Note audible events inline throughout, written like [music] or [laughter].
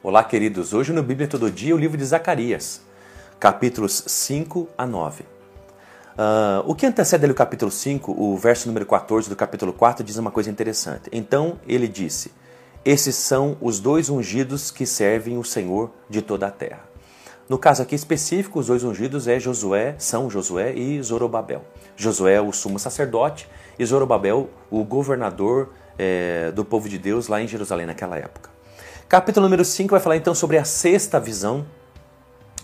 Olá, queridos. Hoje no Bíblia Todo Dia, o livro de Zacarias, capítulos 5 a 9. Uh, o que antecede ali o capítulo 5, o verso número 14 do capítulo 4, diz uma coisa interessante. Então ele disse: Esses são os dois ungidos que servem o Senhor de toda a terra. No caso aqui específico, os dois ungidos é Josué, são Josué e Zorobabel. Josué, o sumo sacerdote, e Zorobabel, o governador é, do povo de Deus lá em Jerusalém naquela época. Capítulo número 5 vai falar então sobre a sexta visão,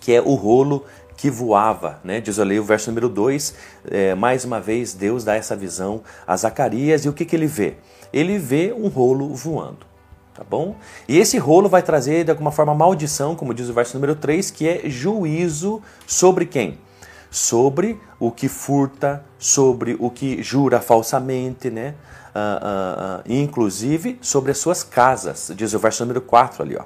que é o rolo que voava, né? Diz ali o verso número 2, é, mais uma vez Deus dá essa visão a Zacarias e o que, que ele vê? Ele vê um rolo voando, tá bom? E esse rolo vai trazer de alguma forma maldição, como diz o verso número 3, que é juízo sobre quem? Sobre o que furta, sobre o que jura falsamente, né? Uh, uh, inclusive sobre as suas casas, diz o verso número 4 ali. Ó.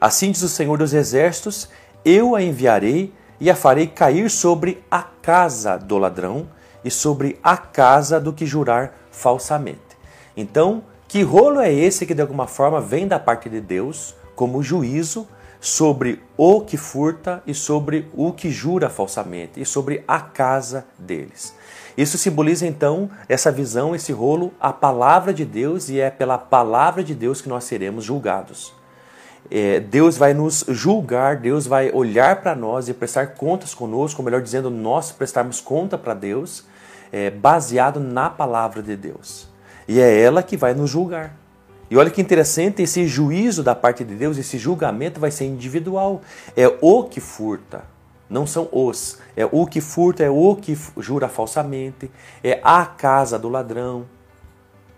Assim diz o Senhor dos Exércitos: Eu a enviarei e a farei cair sobre a casa do ladrão e sobre a casa do que jurar falsamente. Então, que rolo é esse que de alguma forma vem da parte de Deus como juízo sobre o que furta e sobre o que jura falsamente e sobre a casa deles? Isso simboliza então essa visão, esse rolo, a palavra de Deus e é pela palavra de Deus que nós seremos julgados. É, Deus vai nos julgar, Deus vai olhar para nós e prestar contas conosco, ou melhor dizendo, nós prestarmos conta para Deus, é, baseado na palavra de Deus. E é ela que vai nos julgar. E olha que interessante, esse juízo da parte de Deus, esse julgamento vai ser individual. É o que furta, não são os. É o que furta, é o que jura falsamente, é a casa do ladrão.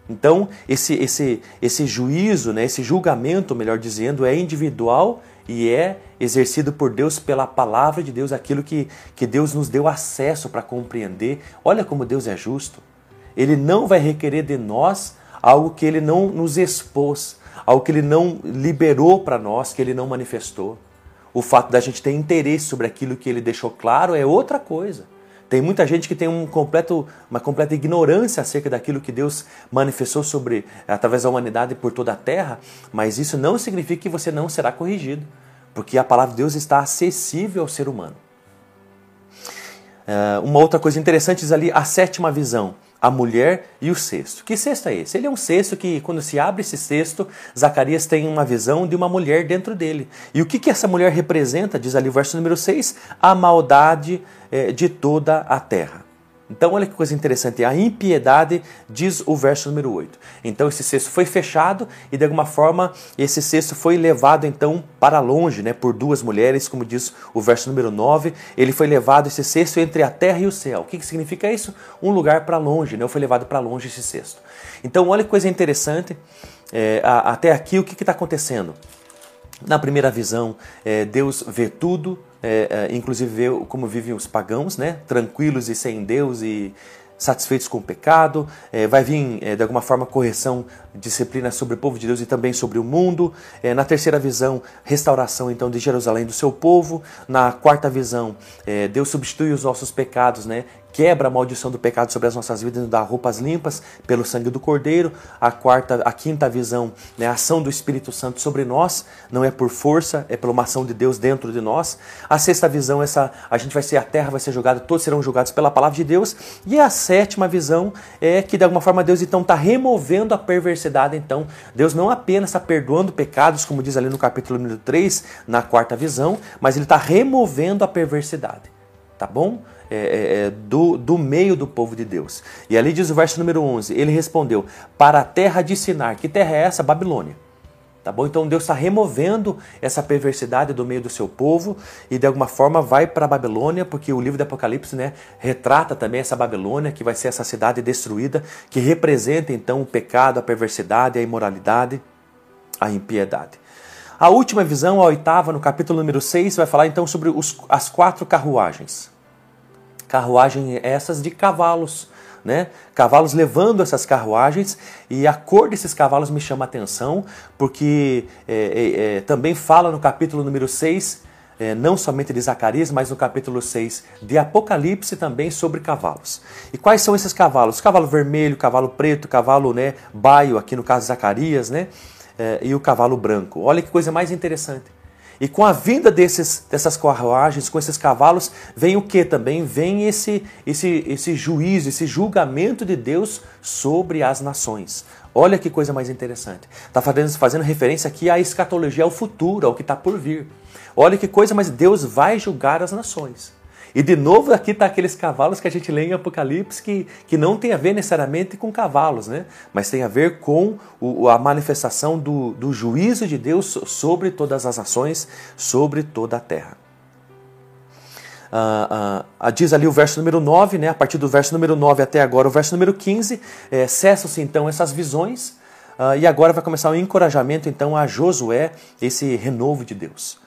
Então, esse, esse, esse juízo, né, esse julgamento, melhor dizendo, é individual e é exercido por Deus pela palavra de Deus, aquilo que, que Deus nos deu acesso para compreender. Olha como Deus é justo. Ele não vai requerer de nós algo que ele não nos expôs, algo que ele não liberou para nós, que ele não manifestou. O fato da gente ter interesse sobre aquilo que ele deixou claro é outra coisa. Tem muita gente que tem um completo, uma completa ignorância acerca daquilo que Deus manifestou sobre através da humanidade por toda a terra, mas isso não significa que você não será corrigido, porque a palavra de Deus está acessível ao ser humano. Uh, uma outra coisa interessante diz ali a sétima visão a mulher e o cesto. Que cesto é esse? Ele é um cesto que, quando se abre esse cesto, Zacarias tem uma visão de uma mulher dentro dele. E o que, que essa mulher representa? Diz ali o verso número 6: a maldade eh, de toda a terra. Então, olha que coisa interessante, a impiedade diz o verso número 8. Então, esse cesto foi fechado e, de alguma forma, esse cesto foi levado, então, para longe, né, por duas mulheres, como diz o verso número 9. Ele foi levado, esse cesto, entre a terra e o céu. O que, que significa isso? Um lugar para longe, né, foi levado para longe esse cesto. Então, olha que coisa interessante, é, a, até aqui, o que está acontecendo? Na primeira visão, é, Deus vê tudo, é, é, inclusive vê como vivem os pagãos, né? tranquilos e sem Deus e satisfeitos com o pecado. É, vai vir, é, de alguma forma, correção, disciplina sobre o povo de Deus e também sobre o mundo. É, na terceira visão, restauração então de Jerusalém do seu povo. Na quarta visão, é, Deus substitui os nossos pecados, né? Quebra a maldição do pecado sobre as nossas vidas e dá roupas limpas pelo sangue do Cordeiro. A quarta, a quinta visão, né, a ação do Espírito Santo sobre nós, não é por força, é pela uma ação de Deus dentro de nós. A sexta visão, essa a gente vai ser a terra vai ser jogada, todos serão julgados pela palavra de Deus. E a sétima visão é que de alguma forma Deus então está removendo a perversidade. Então Deus não apenas está perdoando pecados, como diz ali no capítulo número 3, na quarta visão, mas ele está removendo a perversidade. Tá bom? É, é, é, do, do meio do povo de Deus. E ali diz o verso número 11: Ele respondeu: Para a terra de Sinar. Que terra é essa? Babilônia. Tá bom? Então Deus está removendo essa perversidade do meio do seu povo e de alguma forma vai para a Babilônia, porque o livro do Apocalipse né, retrata também essa Babilônia, que vai ser essa cidade destruída, que representa então o pecado, a perversidade, a imoralidade, a impiedade. A última visão, a oitava, no capítulo número 6, vai falar então sobre os, as quatro carruagens carruagens essas de cavalos, né? Cavalos levando essas carruagens e a cor desses cavalos me chama a atenção, porque é, é, é também fala no capítulo número 6, é, não somente de Zacarias, mas no capítulo 6 de Apocalipse também sobre cavalos. E quais são esses cavalos? Cavalo vermelho, cavalo preto, cavalo né, baio, aqui no caso Zacarias, né? é, e o cavalo branco. Olha que coisa mais interessante. E com a vinda desses, dessas carruagens, com esses cavalos, vem o que também? Vem esse, esse, esse juízo, esse julgamento de Deus sobre as nações. Olha que coisa mais interessante. Está fazendo, fazendo referência aqui à escatologia, ao futuro, ao que está por vir. Olha que coisa, mas Deus vai julgar as nações. E de novo aqui está aqueles cavalos que a gente lê em Apocalipse que, que não tem a ver necessariamente com cavalos, né? mas tem a ver com o, a manifestação do, do juízo de Deus sobre todas as ações, sobre toda a terra. Ah, ah, diz ali o verso número 9, né? a partir do verso número 9 até agora, o verso número 15, é, cessam-se então essas visões, ah, e agora vai começar o um encorajamento então a Josué, esse renovo de Deus.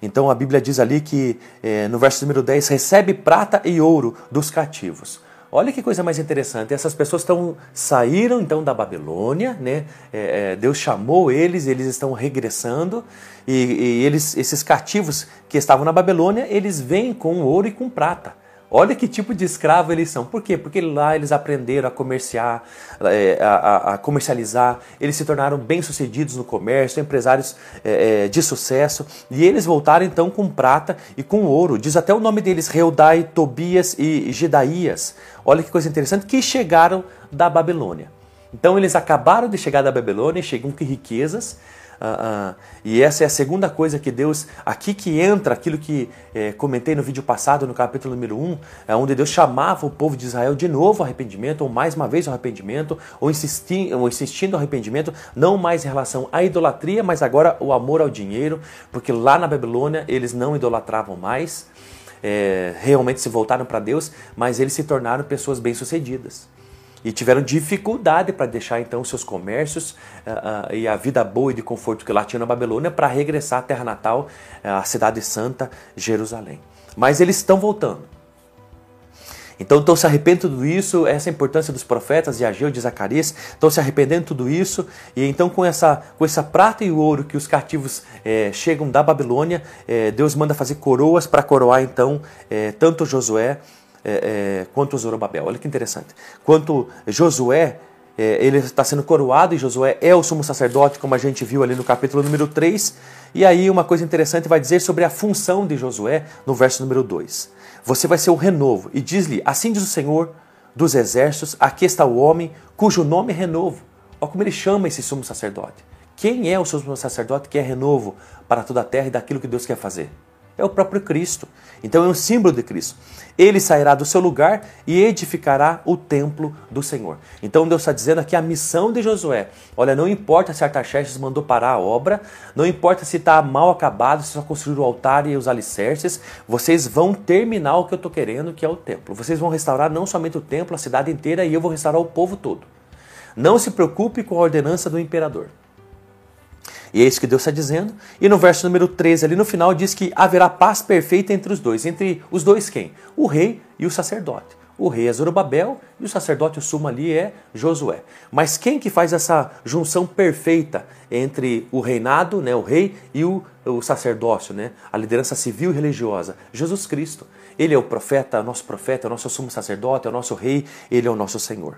Então a Bíblia diz ali que é, no verso número 10, recebe prata e ouro dos cativos. Olha que coisa mais interessante. Essas pessoas estão saíram então da Babilônia, né? É, Deus chamou eles, eles estão regressando e, e, eles, esses cativos que estavam na Babilônia, eles vêm com ouro e com prata. Olha que tipo de escravo eles são. Por quê? Porque lá eles aprenderam a comerciar, é, a, a comercializar, eles se tornaram bem-sucedidos no comércio, empresários é, é, de sucesso, e eles voltaram então com prata e com ouro. Diz até o nome deles, Reudai, Tobias e Gedaías. Olha que coisa interessante, que chegaram da Babilônia. Então eles acabaram de chegar da Babilônia, chegam com riquezas, Uh, uh, e essa é a segunda coisa que Deus, aqui que entra aquilo que é, comentei no vídeo passado, no capítulo número 1, é onde Deus chamava o povo de Israel de novo ao arrependimento, ou mais uma vez ao arrependimento, ou, insisti, ou insistindo ao arrependimento, não mais em relação à idolatria, mas agora o amor ao dinheiro, porque lá na Babilônia eles não idolatravam mais, é, realmente se voltaram para Deus, mas eles se tornaram pessoas bem-sucedidas e tiveram dificuldade para deixar então seus comércios uh, uh, e a vida boa e de conforto que lá tinha na Babilônia para regressar à terra natal, uh, à cidade santa, Jerusalém. Mas eles estão voltando. Então estão se arrependendo de tudo isso, essa é importância dos profetas de Ageu, de Zacarias, estão se arrependendo de tudo isso, e então com essa, com essa prata e ouro que os cativos eh, chegam da Babilônia, eh, Deus manda fazer coroas para coroar então eh, tanto Josué é, é, quanto Zorobabel. Olha que interessante. Quanto Josué, é, ele está sendo coroado e Josué é o sumo sacerdote, como a gente viu ali no capítulo número 3. E aí uma coisa interessante vai dizer sobre a função de Josué no verso número 2. Você vai ser o renovo. E diz-lhe, assim diz o Senhor dos exércitos, aqui está o homem cujo nome é renovo. Olha como ele chama esse sumo sacerdote. Quem é o sumo sacerdote que é renovo para toda a terra e daquilo que Deus quer fazer? É o próprio Cristo. Então é um símbolo de Cristo. Ele sairá do seu lugar e edificará o templo do Senhor. Então Deus está dizendo aqui a missão de Josué. Olha, não importa se Artaxerxes mandou parar a obra, não importa se está mal acabado, se só construíram o altar e os alicerces, vocês vão terminar o que eu estou querendo, que é o templo. Vocês vão restaurar não somente o templo, a cidade inteira, e eu vou restaurar o povo todo. Não se preocupe com a ordenança do imperador. E é isso que Deus está dizendo. E no verso número 13, ali no final, diz que haverá paz perfeita entre os dois. Entre os dois quem? O rei e o sacerdote. O rei é Zorobabel e o sacerdote, o sumo ali, é Josué. Mas quem que faz essa junção perfeita entre o reinado, né, o rei, e o, o sacerdócio, né, a liderança civil e religiosa? Jesus Cristo. Ele é o profeta, nosso profeta, é o nosso sumo sacerdote, é o nosso rei, ele é o nosso Senhor.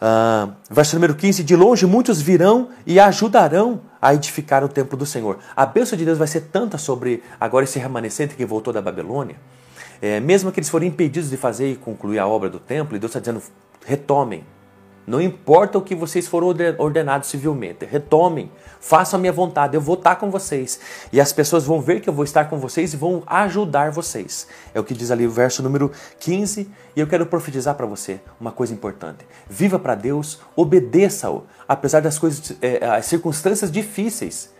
Uh, verso número 15: De longe muitos virão e ajudarão a edificar o templo do Senhor. A bênção de Deus vai ser tanta sobre agora esse remanescente que voltou da Babilônia, é, mesmo que eles forem impedidos de fazer e concluir a obra do templo, e Deus está dizendo: retomem, não importa o que vocês foram ordenados civilmente, retomem, façam a minha vontade, eu vou estar com vocês. E as pessoas vão ver que eu vou estar com vocês e vão ajudar vocês. É o que diz ali o verso número 15. E eu quero profetizar para você uma coisa importante. Viva para Deus, obedeça-o, apesar das coisas, é, as circunstâncias difíceis.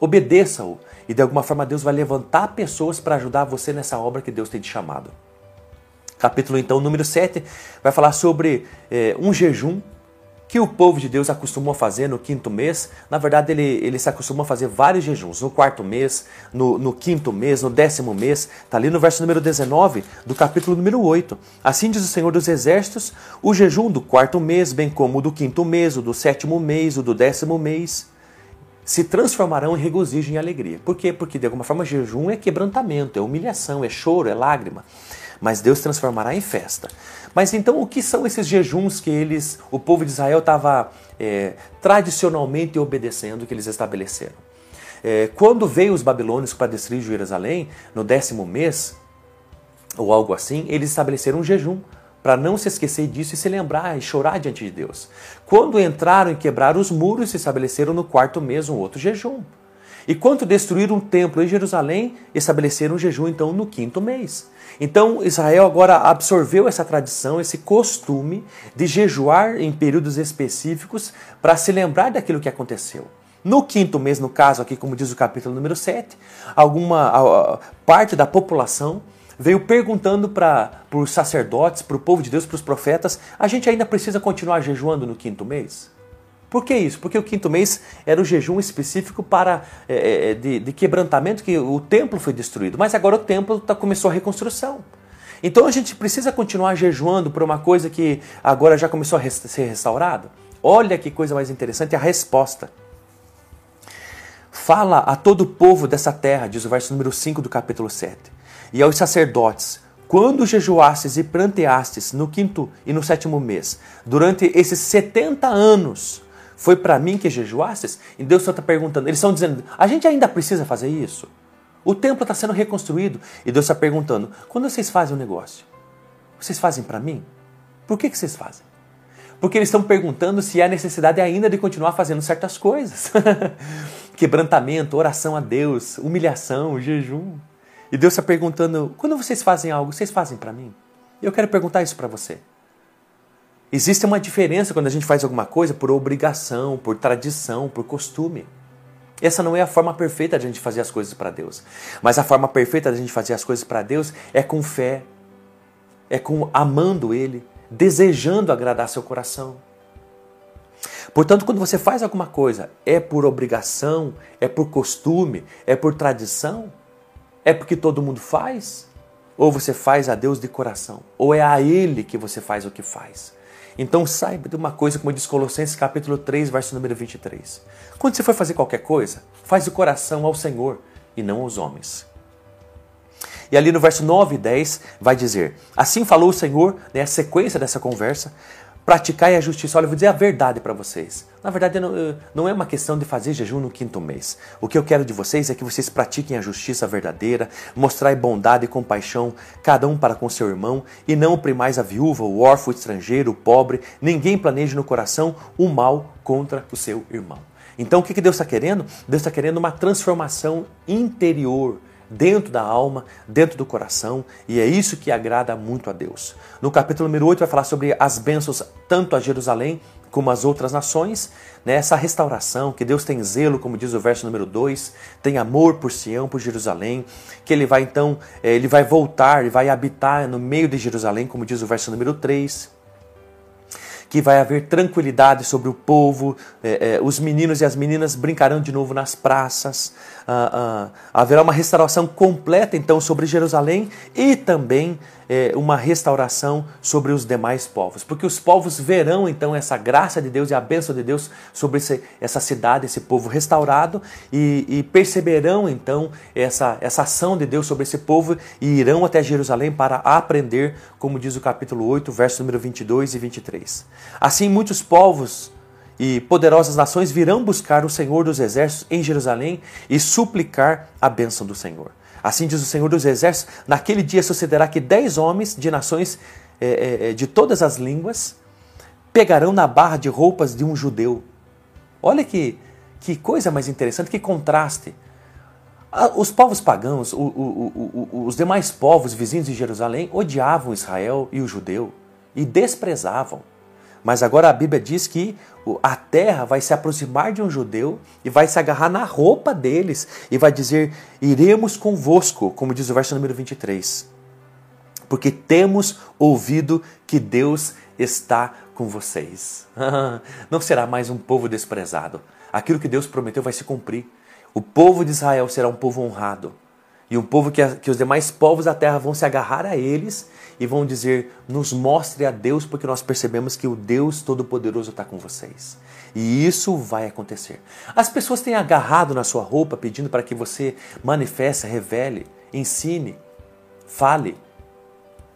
Obedeça-o. E de alguma forma Deus vai levantar pessoas para ajudar você nessa obra que Deus tem te chamado. Capítulo então número 7 vai falar sobre é, um jejum que o povo de Deus acostumou a fazer no quinto mês. Na verdade, ele, ele se acostumou a fazer vários jejuns. No quarto mês, no, no quinto mês, no décimo mês. Está ali no verso número 19 do capítulo número 8. Assim diz o Senhor dos Exércitos: o jejum do quarto mês, bem como o do quinto mês, o do sétimo mês, o do décimo mês, se transformarão em regozijo e em alegria. Por quê? Porque de alguma forma jejum é quebrantamento, é humilhação, é choro, é lágrima. Mas Deus transformará em festa. Mas então o que são esses jejuns que eles, o povo de Israel estava é, tradicionalmente obedecendo, que eles estabeleceram? É, quando veio os babilônios para destruir Jerusalém, no décimo mês, ou algo assim, eles estabeleceram um jejum para não se esquecer disso e se lembrar e chorar diante de Deus. Quando entraram e quebraram os muros, se estabeleceram no quarto mês um outro jejum. E quando destruíram um templo em Jerusalém, estabeleceram um jejum então no quinto mês. Então Israel agora absorveu essa tradição, esse costume de jejuar em períodos específicos para se lembrar daquilo que aconteceu. No quinto mês, no caso aqui, como diz o capítulo número 7, alguma parte da população veio perguntando para os sacerdotes, para o povo de Deus, para os profetas: a gente ainda precisa continuar jejuando no quinto mês? Por que isso? Porque o quinto mês era o jejum específico para é, de, de, quebrantamento, que o templo foi destruído, mas agora o templo tá, começou a reconstrução. Então a gente precisa continuar jejuando por uma coisa que agora já começou a ser restaurada? Olha que coisa mais interessante a resposta. Fala a todo o povo dessa terra, diz o verso número 5 do capítulo 7 e aos sacerdotes: quando jejuastes e pranteastes no quinto e no sétimo mês, durante esses 70 anos, foi para mim que jejuastes? E Deus só está perguntando, eles estão dizendo, a gente ainda precisa fazer isso? O templo está sendo reconstruído e Deus está perguntando, quando vocês fazem um negócio, vocês fazem para mim? Por que, que vocês fazem? Porque eles estão perguntando se há necessidade ainda de continuar fazendo certas coisas. [laughs] Quebrantamento, oração a Deus, humilhação, jejum. E Deus está perguntando: quando vocês fazem algo, vocês fazem para mim? Eu quero perguntar isso para você. Existe uma diferença quando a gente faz alguma coisa por obrigação, por tradição, por costume. Essa não é a forma perfeita de a gente fazer as coisas para Deus. Mas a forma perfeita de a gente fazer as coisas para Deus é com fé, é com amando Ele, desejando agradar seu coração. Portanto, quando você faz alguma coisa, é por obrigação, é por costume, é por tradição, é porque todo mundo faz? Ou você faz a Deus de coração? Ou é a Ele que você faz o que faz? Então saiba de uma coisa, como diz Colossenses capítulo 3, verso número 23. Quando você for fazer qualquer coisa, faz o coração ao Senhor e não aos homens. E ali no verso 9 e 10 vai dizer: Assim falou o Senhor, né, a sequência dessa conversa, praticai a justiça. Olha, eu vou dizer a verdade para vocês. Na verdade, não, não é uma questão de fazer jejum no quinto mês. O que eu quero de vocês é que vocês pratiquem a justiça verdadeira, mostrai bondade e compaixão, cada um para com seu irmão, e não oprimais a viúva, o órfão, o estrangeiro, o pobre. Ninguém planeje no coração o mal contra o seu irmão. Então, o que Deus está querendo? Deus está querendo uma transformação interior dentro da alma, dentro do coração, e é isso que agrada muito a Deus. No capítulo número 8 vai falar sobre as bênçãos tanto a Jerusalém como as outras nações, né? essa restauração, que Deus tem zelo, como diz o verso número 2, tem amor por Sião, por Jerusalém, que ele vai então, eh, ele vai voltar e vai habitar no meio de Jerusalém, como diz o verso número 3 que vai haver tranquilidade sobre o povo, é, é, os meninos e as meninas brincarão de novo nas praças, ah, ah, haverá uma restauração completa então sobre Jerusalém e também é, uma restauração sobre os demais povos, porque os povos verão então essa graça de Deus e a bênção de Deus sobre esse, essa cidade, esse povo restaurado e, e, perceberão então essa, essa ação de Deus sobre esse povo e irão até Jerusalém para aprender, como diz o capítulo 8, verso número 22 e 23. Assim, muitos povos e poderosas nações virão buscar o Senhor dos Exércitos em Jerusalém e suplicar a bênção do Senhor. Assim diz o Senhor dos Exércitos: naquele dia sucederá que dez homens de nações é, é, de todas as línguas pegarão na barra de roupas de um judeu. Olha que, que coisa mais interessante, que contraste. Os povos pagãos, o, o, o, os demais povos vizinhos de Jerusalém odiavam Israel e o judeu e desprezavam. Mas agora a Bíblia diz que a terra vai se aproximar de um judeu e vai se agarrar na roupa deles e vai dizer: Iremos convosco, como diz o verso número 23. Porque temos ouvido que Deus está com vocês. [laughs] Não será mais um povo desprezado. Aquilo que Deus prometeu vai se cumprir. O povo de Israel será um povo honrado. E um povo que, que os demais povos da terra vão se agarrar a eles e vão dizer: Nos mostre a Deus, porque nós percebemos que o Deus Todo-Poderoso está com vocês. E isso vai acontecer. As pessoas têm agarrado na sua roupa pedindo para que você manifeste, revele, ensine, fale.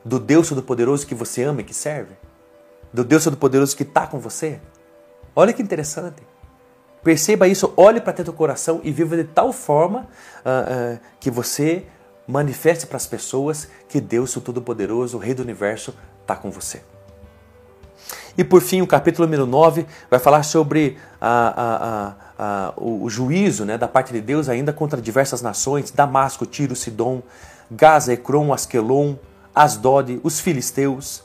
do Deus Todo-Poderoso que você ama e que serve? Do Deus Todo-Poderoso que está com você? Olha que interessante. Perceba isso, olhe para dentro do coração e viva de tal forma uh, uh, que você manifeste para as pessoas que Deus, o Todo-Poderoso, o Rei do Universo, está com você. E por fim, o capítulo número 9 vai falar sobre a, a, a, o, juízo né, da parte de Deus ainda contra diversas nações, Damasco, Tiro, Sidom, Gaza, Ecrom, Asquelon, Asdod, os filisteus.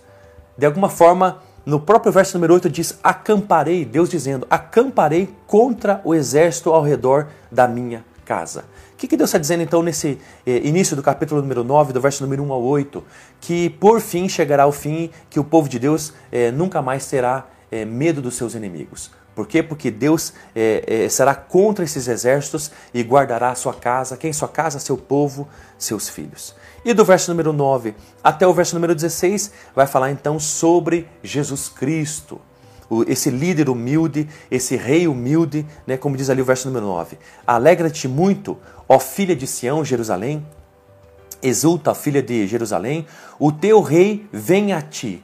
De alguma forma, no próprio verso número 8 diz: Acamparei, Deus dizendo, acamparei contra o exército ao redor da minha casa. O que, que Deus está dizendo então nesse eh, início do capítulo número 9, do verso número 1 ao 8? Que por fim chegará o fim, que o povo de Deus eh, nunca mais terá eh, medo dos seus inimigos. Por quê? Porque Deus será contra esses exércitos e guardará a sua casa, quem sua casa? Seu povo, seus filhos. E do verso número 9 até o verso número 16 vai falar então sobre Jesus Cristo esse líder humilde, esse rei humilde, né, como diz ali o verso número 9. Alegra-te muito, ó filha de Sião, Jerusalém. Exulta, filha de Jerusalém, o teu rei vem a ti.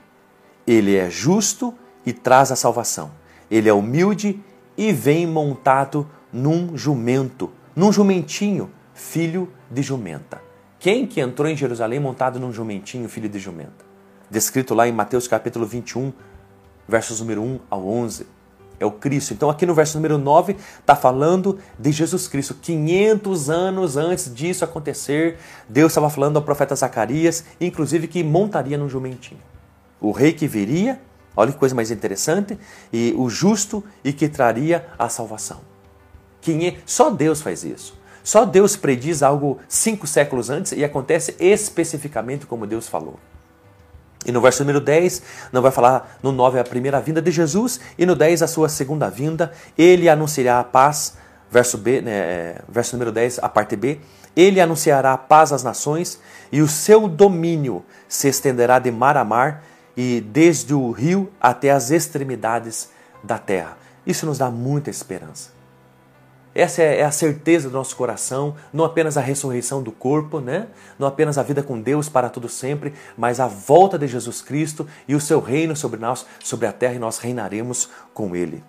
Ele é justo e traz a salvação. Ele é humilde e vem montado num jumento, num jumentinho, filho de jumenta. Quem que entrou em Jerusalém montado num jumentinho, filho de jumenta? Descrito lá em Mateus capítulo 21, versos número 1 ao 11. É o Cristo. Então, aqui no verso número 9, está falando de Jesus Cristo. 500 anos antes disso acontecer, Deus estava falando ao profeta Zacarias, inclusive que montaria num jumentinho. O rei que viria, olha que coisa mais interessante, e o justo e que traria a salvação. Só Deus faz isso. Só Deus prediz algo cinco séculos antes e acontece especificamente como Deus falou. E no verso número 10, não vai falar no 9 a primeira vinda de Jesus, e no 10 a sua segunda vinda, ele anunciará a paz, verso, B, né, é, verso número 10, a parte B, ele anunciará a paz às nações, e o seu domínio se estenderá de mar a mar, e desde o rio até as extremidades da terra. Isso nos dá muita esperança. Essa é, é a certeza do nosso coração, não apenas a ressurreição do corpo, né? não apenas a vida com Deus para tudo sempre, mas a volta de Jesus Cristo e o seu reino sobre nós, sobre a terra, e nós reinaremos com Ele.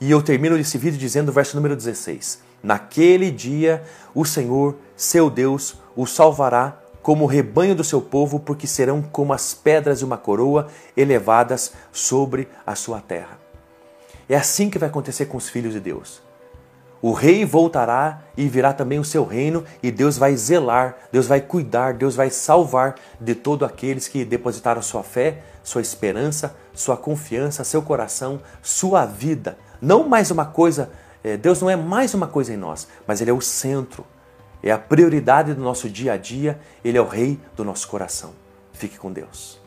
E eu termino esse vídeo dizendo o verso número 16: Naquele dia o Senhor, seu Deus, o salvará como o rebanho do seu povo, porque serão como as pedras de uma coroa elevadas sobre a sua terra. É assim que vai acontecer com os filhos de Deus. O rei voltará e virá também o seu reino, e Deus vai zelar, Deus vai cuidar, Deus vai salvar de todos aqueles que depositaram sua fé, sua esperança, sua confiança, seu coração, sua vida. Não mais uma coisa, é, Deus não é mais uma coisa em nós, mas Ele é o centro, é a prioridade do nosso dia a dia, Ele é o rei do nosso coração. Fique com Deus.